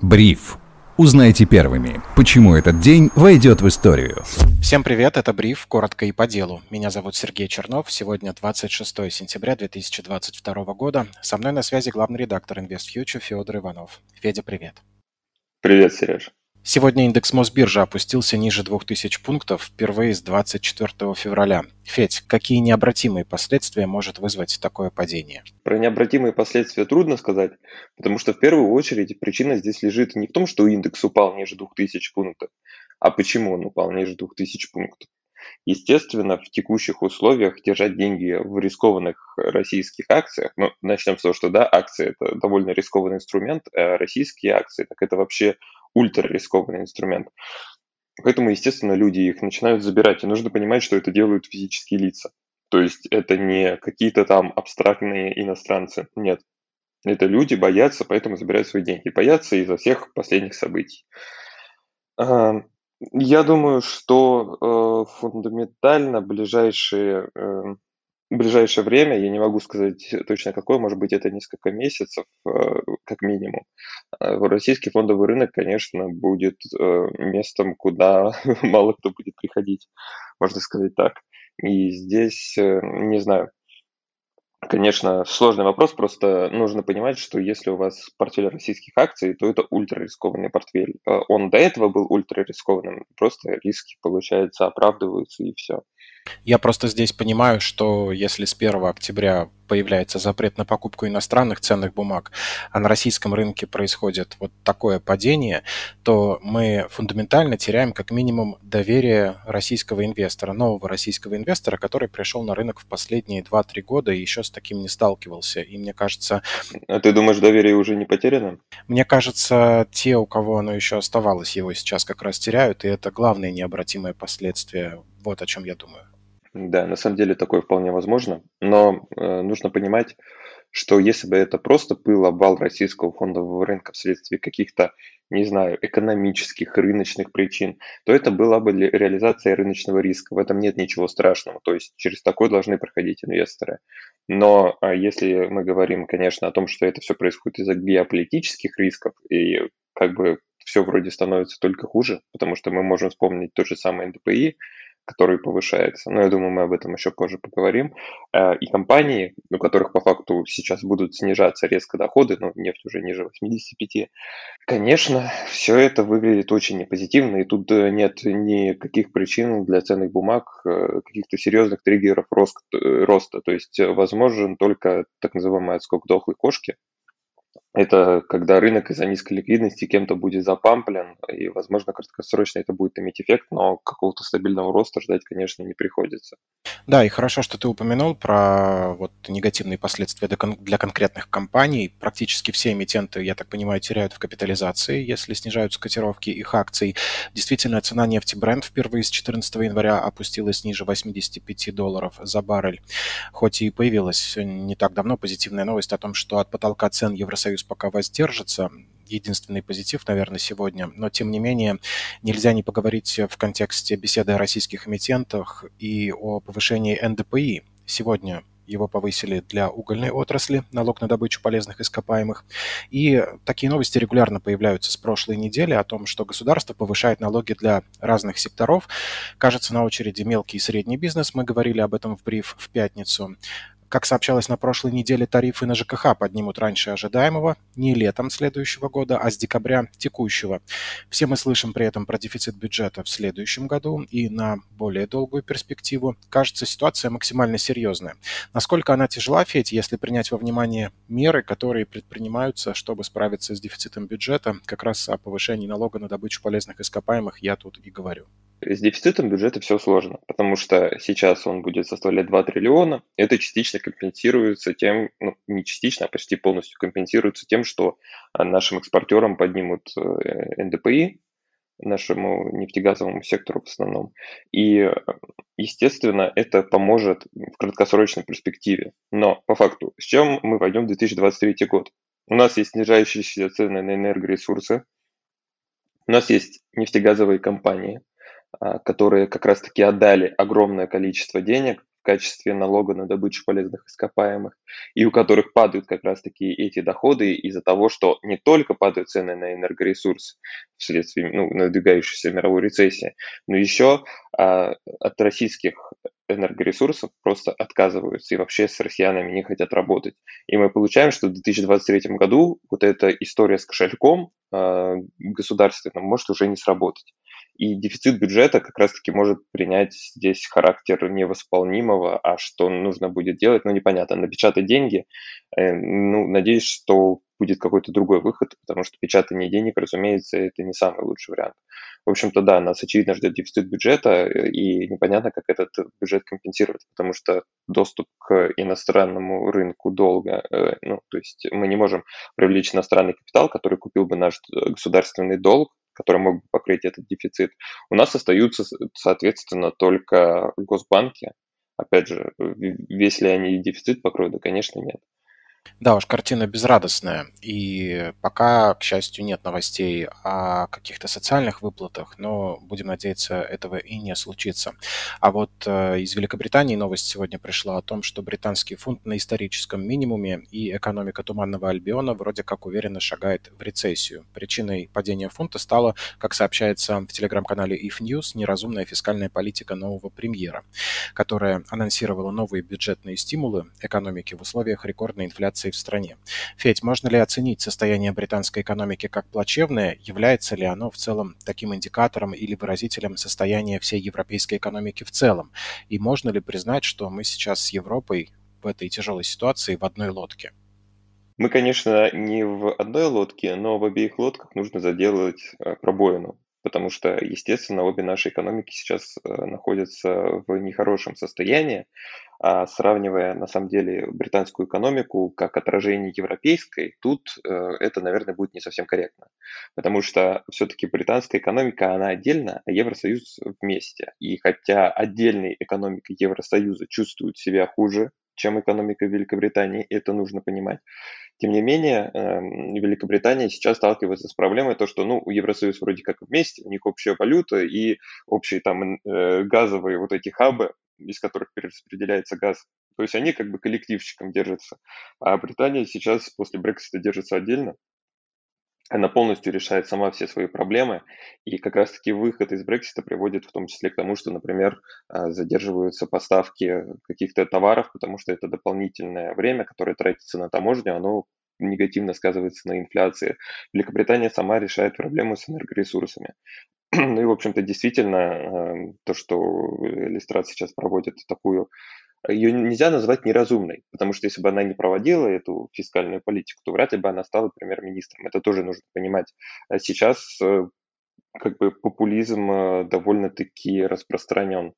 Бриф. Узнайте первыми, почему этот день войдет в историю. Всем привет, это Бриф, коротко и по делу. Меня зовут Сергей Чернов, сегодня 26 сентября 2022 года. Со мной на связи главный редактор InvestFuture Федор Иванов. Федя, привет. Привет, Сереж. Сегодня индекс Мосбиржи опустился ниже 2000 пунктов впервые с 24 февраля. Федь, какие необратимые последствия может вызвать такое падение? Про необратимые последствия трудно сказать, потому что в первую очередь причина здесь лежит не в том, что индекс упал ниже 2000 пунктов, а почему он упал ниже 2000 пунктов. Естественно, в текущих условиях держать деньги в рискованных российских акциях, ну, начнем с того, что да, акции – это довольно рискованный инструмент, а российские акции, так это вообще ультрарискованный инструмент. Поэтому, естественно, люди их начинают забирать. И нужно понимать, что это делают физические лица. То есть это не какие-то там абстрактные иностранцы. Нет. Это люди боятся, поэтому забирают свои деньги. Боятся из-за всех последних событий. Я думаю, что э, фундаментально ближайшие эм, в ближайшее время, я не могу сказать точно какое, может быть, это несколько месяцев, э, как минимум. Э, российский фондовый рынок, конечно, будет э, местом, куда мало кто будет приходить, можно сказать так. И здесь, не знаю, Конечно, сложный вопрос, просто нужно понимать, что если у вас портфель российских акций, то это ультрарискованный портфель. Он до этого был ультрарискованным, просто риски, получается, оправдываются и все. Я просто здесь понимаю, что если с 1 октября появляется запрет на покупку иностранных ценных бумаг, а на российском рынке происходит вот такое падение, то мы фундаментально теряем как минимум доверие российского инвестора, нового российского инвестора, который пришел на рынок в последние 2-3 года и еще с таким не сталкивался. И мне кажется... А ты думаешь, доверие уже не потеряно? Мне кажется, те, у кого оно еще оставалось, его сейчас как раз теряют, и это главное необратимое последствие. Вот о чем я думаю. Да, на самом деле такое вполне возможно, но э, нужно понимать, что если бы это просто был обвал российского фондового рынка вследствие каких-то, не знаю, экономических, рыночных причин, то это была бы реализация рыночного риска. В этом нет ничего страшного. То есть через такое должны проходить инвесторы. Но а если мы говорим, конечно, о том, что это все происходит из-за геополитических рисков, и как бы все вроде становится только хуже, потому что мы можем вспомнить тот же самый НДПИ, который повышается. Но я думаю, мы об этом еще позже поговорим. Э, и компании, у которых по факту сейчас будут снижаться резко доходы, ну, нефть уже ниже 85, конечно, все это выглядит очень непозитивно, и тут э, нет никаких причин для ценных бумаг, э, каких-то серьезных триггеров роста. То есть возможен только так называемый отскок дохлой кошки, это когда рынок из-за низкой ликвидности кем-то будет запамплен, и, возможно, краткосрочно это будет иметь эффект, но какого-то стабильного роста ждать, конечно, не приходится. Да, и хорошо, что ты упомянул про вот негативные последствия для конкретных компаний. Практически все эмитенты, я так понимаю, теряют в капитализации, если снижаются котировки их акций. Действительно, цена нефти бренд впервые с 14 января опустилась ниже 85 долларов за баррель. Хоть и появилась не так давно позитивная новость о том, что от потолка цен Евросоюз пока воздержится. Единственный позитив, наверное, сегодня. Но, тем не менее, нельзя не поговорить в контексте беседы о российских эмитентах и о повышении НДПИ. Сегодня его повысили для угольной отрасли, налог на добычу полезных ископаемых. И такие новости регулярно появляются с прошлой недели о том, что государство повышает налоги для разных секторов. Кажется, на очереди мелкий и средний бизнес. Мы говорили об этом в бриф в пятницу. Как сообщалось на прошлой неделе, тарифы на ЖКХ поднимут раньше ожидаемого, не летом следующего года, а с декабря текущего. Все мы слышим при этом про дефицит бюджета в следующем году и на более долгую перспективу. Кажется, ситуация максимально серьезная. Насколько она тяжела, Федь, если принять во внимание меры, которые предпринимаются, чтобы справиться с дефицитом бюджета, как раз о повышении налога на добычу полезных ископаемых я тут и говорю. С дефицитом бюджета все сложно, потому что сейчас он будет составлять 2 триллиона. Это частично компенсируется тем, ну, не частично, а почти полностью компенсируется тем, что а, нашим экспортерам поднимут э, НДПИ, нашему нефтегазовому сектору в основном. И, естественно, это поможет в краткосрочной перспективе. Но по факту, с чем мы войдем в 2023 год? У нас есть снижающиеся цены на энергоресурсы, у нас есть нефтегазовые компании, которые как раз-таки отдали огромное количество денег в качестве налога на добычу полезных ископаемых, и у которых падают как раз-таки эти доходы из-за того, что не только падают цены на энергоресурсы вследствие ну, надвигающейся мировой рецессии, но еще а, от российских энергоресурсов просто отказываются и вообще с россиянами не хотят работать. И мы получаем, что в 2023 году вот эта история с кошельком э, государственным может уже не сработать. И дефицит бюджета как раз-таки может принять здесь характер невосполнимого, а что нужно будет делать, ну, непонятно. Напечатать деньги, э, ну, надеюсь, что будет какой-то другой выход, потому что печатание денег, разумеется, это не самый лучший вариант. В общем-то, да, нас очевидно ждет дефицит бюджета, и непонятно, как этот бюджет компенсировать, потому что доступ к иностранному рынку долго, э, ну, то есть мы не можем привлечь иностранный капитал, который купил бы наш государственный долг, который мог бы покрыть этот дефицит. У нас остаются, соответственно, только госбанки. Опять же, весь ли они дефицит покроют? Да, конечно, нет. Да уж, картина безрадостная. И пока, к счастью, нет новостей о каких-то социальных выплатах, но будем надеяться, этого и не случится. А вот э, из Великобритании новость сегодня пришла о том, что британский фунт на историческом минимуме и экономика Туманного Альбиона вроде как уверенно шагает в рецессию. Причиной падения фунта стала, как сообщается в телеграм-канале If News, неразумная фискальная политика нового премьера, которая анонсировала новые бюджетные стимулы экономики в условиях рекордной инфляции инфляции в стране. Федь, можно ли оценить состояние британской экономики как плачевное? Является ли оно в целом таким индикатором или выразителем состояния всей европейской экономики в целом? И можно ли признать, что мы сейчас с Европой в этой тяжелой ситуации в одной лодке? Мы, конечно, не в одной лодке, но в обеих лодках нужно заделать э, пробоину потому что, естественно, обе наши экономики сейчас э, находятся в нехорошем состоянии, а сравнивая, на самом деле, британскую экономику как отражение европейской, тут э, это, наверное, будет не совсем корректно, потому что все-таки британская экономика, она отдельно, а Евросоюз вместе. И хотя отдельные экономики Евросоюза чувствуют себя хуже, чем экономика Великобритании, это нужно понимать. Тем не менее, эм, Великобритания сейчас сталкивается с проблемой, то, что ну, Евросоюз вроде как вместе, у них общая валюта и общие там э, газовые вот эти хабы, из которых перераспределяется газ. То есть они как бы коллективчиком держатся. А Британия сейчас после Брексита держится отдельно, она полностью решает сама все свои проблемы, и как раз-таки выход из Брексита приводит в том числе к тому, что, например, а, задерживаются поставки каких-то товаров, потому что это дополнительное время, которое тратится на таможню, оно негативно сказывается на инфляции. Великобритания сама решает проблему с энергоресурсами. Ну и, в общем-то, действительно, а, то, что Листрат сейчас проводит такую ее нельзя назвать неразумной, потому что если бы она не проводила эту фискальную политику, то вряд ли бы она стала премьер-министром. Это тоже нужно понимать. А сейчас э, как бы популизм э, довольно-таки распространен.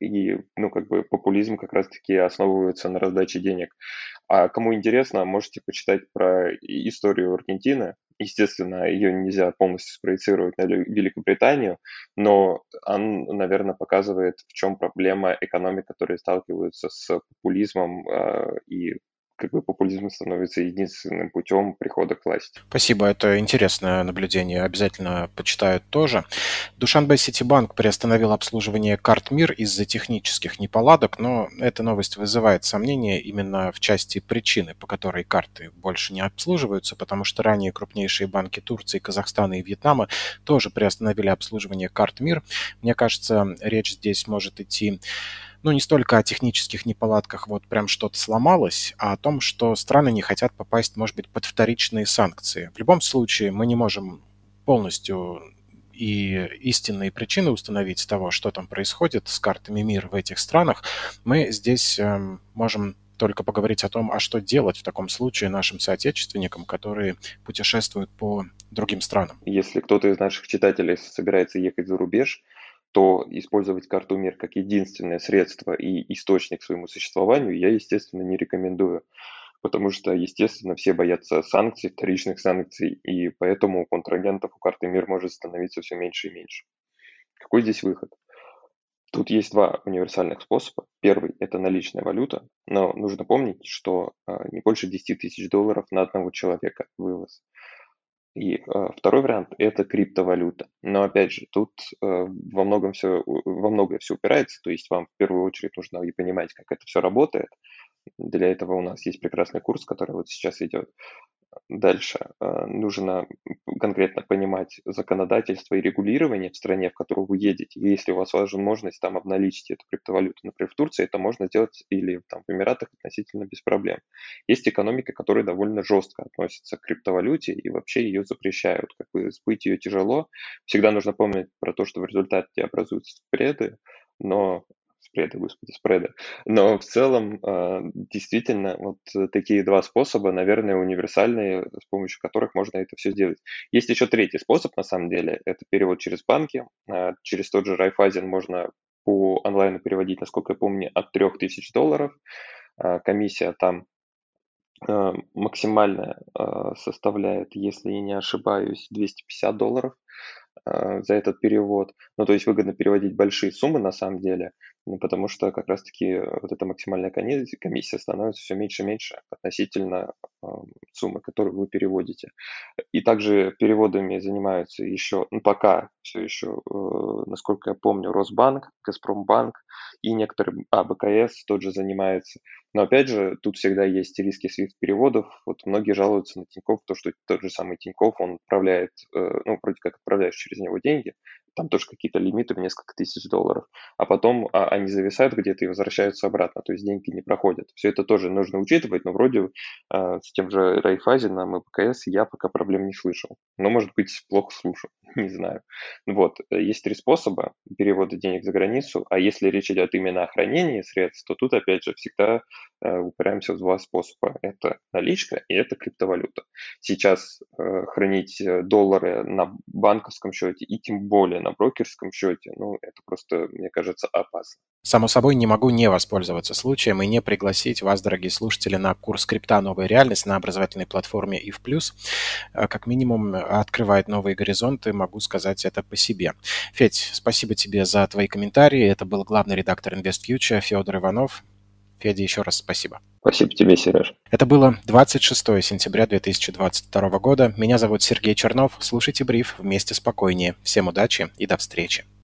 И, ну, как бы популизм как раз-таки основывается на раздаче денег. А кому интересно, можете почитать про историю Аргентины. Естественно, ее нельзя полностью спроецировать на Великобританию, но он, наверное, показывает, в чем проблема экономик, которые сталкиваются с популизмом э, и как бы популизм становится единственным путем прихода к власти. Спасибо, это интересное наблюдение, обязательно почитаю тоже. Душанбе Ситибанк приостановил обслуживание карт МИР из-за технических неполадок, но эта новость вызывает сомнения именно в части причины, по которой карты больше не обслуживаются, потому что ранее крупнейшие банки Турции, Казахстана и Вьетнама тоже приостановили обслуживание карт МИР. Мне кажется, речь здесь может идти ну, не столько о технических неполадках, вот прям что-то сломалось, а о том, что страны не хотят попасть, может быть, под вторичные санкции. В любом случае, мы не можем полностью и истинные причины установить того, что там происходит с картами мира в этих странах, мы здесь э, можем только поговорить о том, а что делать в таком случае нашим соотечественникам, которые путешествуют по другим странам. Если кто-то из наших читателей собирается ехать за рубеж, то использовать карту МИР как единственное средство и источник своему существованию я, естественно, не рекомендую. Потому что, естественно, все боятся санкций, вторичных санкций, и поэтому контрагентов у карты МИР может становиться все меньше и меньше. Какой здесь выход? Тут есть два универсальных способа. Первый – это наличная валюта, но нужно помнить, что а, не больше 10 тысяч долларов на одного человека вывоз. И э, второй вариант – это криптовалюта. Но опять же, тут э, во многом все, во многое все упирается, то есть вам в первую очередь нужно и понимать, как это все работает. Для этого у нас есть прекрасный курс, который вот сейчас идет. Дальше э, нужно конкретно понимать законодательство и регулирование в стране, в которую вы едете. И если у вас возможность там обналичить эту криптовалюту, например, в Турции, это можно сделать или там в Эмиратах относительно без проблем. Есть экономика, которая довольно жестко относится к криптовалюте и вообще ее запрещают. Как бы сбыть ее тяжело. Всегда нужно помнить про то, что в результате образуются спреды, но спреды, господи, спреды. Но в целом а, действительно вот такие два способа, наверное, универсальные, с помощью которых можно это все сделать. Есть еще третий способ, на самом деле, это перевод через банки. А, через тот же Райфайзен можно по онлайну переводить, насколько я помню, от 3000 долларов. Комиссия там максимальная составляет, если я не ошибаюсь, 250 долларов за этот перевод. Ну, то есть выгодно переводить большие суммы на самом деле. Ну, потому что как раз-таки э, вот эта максимальная комиссия становится все меньше и меньше относительно суммы, которую вы переводите. И также переводами занимаются еще, ну, пока все еще, э, насколько я помню, Росбанк, Газпромбанк и некоторые, а, БКС тот же занимается. Но опять же, тут всегда есть риски свифт-переводов. Вот многие жалуются на Тинькофф, то, что тот же самый Тинькофф, он отправляет, э, ну, вроде как отправляешь через него деньги, там тоже какие-то лимиты в несколько тысяч долларов, а потом а, они зависают где-то и возвращаются обратно, то есть деньги не проходят. Все это тоже нужно учитывать, но вроде а, с тем же Райфазином и ПКС я пока проблем не слышал. Но, может быть, плохо слушал, не знаю. Вот, есть три способа перевода денег за границу, а если речь идет именно о хранении средств, то тут, опять же, всегда э, упираемся в два способа. Это наличка и это криптовалюта. Сейчас э, хранить э, доллары на банковском счете и тем более на брокерском счете, ну, это просто, мне кажется, опасно. Само собой, не могу не воспользоваться случаем и не пригласить вас, дорогие слушатели, на курс крипта «Новая реальность» на образовательной платформе ИФ+. Э, как минимум, открывает новые горизонты, могу сказать это по себе. Федь, спасибо тебе за твои комментарии. Это был главный редактор InvestFuture Федор Иванов. Федя, еще раз спасибо. Спасибо тебе, Сереж. Это было 26 сентября 2022 года. Меня зовут Сергей Чернов. Слушайте бриф вместе спокойнее. Всем удачи и до встречи.